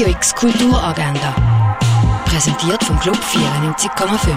Radio X Kulturagenda. Präsentiert vom Club 94,5.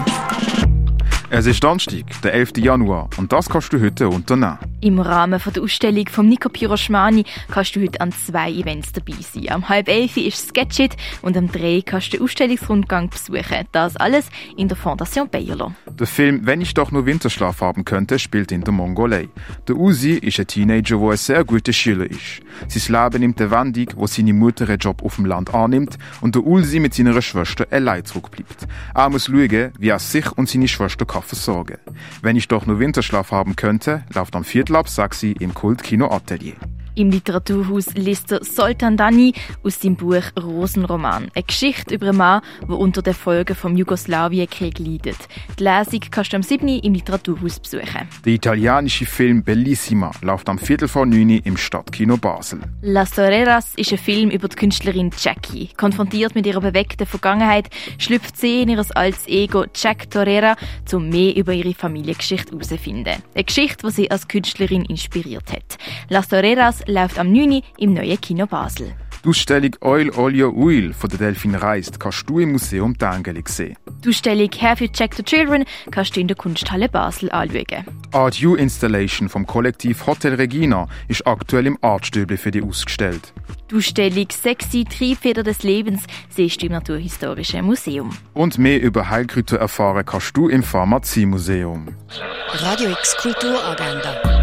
Es ist Donnerstag, der 11. Januar, und das kannst du heute unternehmen. Im Rahmen der Ausstellung von Nico Piroschmani kannst du heute an zwei Events dabei sein. Am halb elf ist Sketchit und am drei kannst du den Ausstellungsrundgang besuchen. Das alles in der Fondation Bayerlo. Der Film Wenn ich doch nur Winterschlaf haben könnte spielt in der Mongolei. Der Uzi ist ein Teenager, der ein sehr guter Schüler ist. Sein Leben nimmt eine Wendung, wo seine Mutter einen Job auf dem Land annimmt und der Ulsi mit seiner Schwester allein zurückbleibt. Er muss schauen, wie er sich und seine Schwester kann versorgen Wenn ich doch nur Winterschlaf haben könnte, läuft am Viertel ab Saxi im Kultkino Atelier. Im Literaturhaus liest er Soltan Dani aus dem Buch Rosenroman. Eine Geschichte über einen Mann, der unter den Folgen vom Jugoslawienkrieg leidet. Die Lesung kannst du am 7. im Literaturhaus besuchen. Der italienische Film Bellissima läuft am Viertel vor 9 im Stadtkino Basel. Las Toreras ist ein Film über die Künstlerin Jackie. Konfrontiert mit ihrer bewegten Vergangenheit schlüpft sie in ihr altes Ego Jack Torera, um mehr über ihre Familiengeschichte herauszufinden. Eine Geschichte, die sie als Künstlerin inspiriert hat. Las Toreras läuft am 9. im neuen Kino Basel. Die Ausstellung Oil, Olio, Oil von der Delfin Reist kannst du im Museum Tangeli sehen. Die Ausstellung Hair for Check the Children kannst du in der Kunsthalle Basel anschauen. Die Art U Installation vom Kollektiv Hotel Regina ist aktuell im Artstübli für dich ausgestellt. Die Ausstellung Sexy Triebfeder des Lebens siehst du im Naturhistorischen Museum. Und mehr über Heilkräuter erfahren kannst du im Pharmaziemuseum. Radio X Kulturagenda.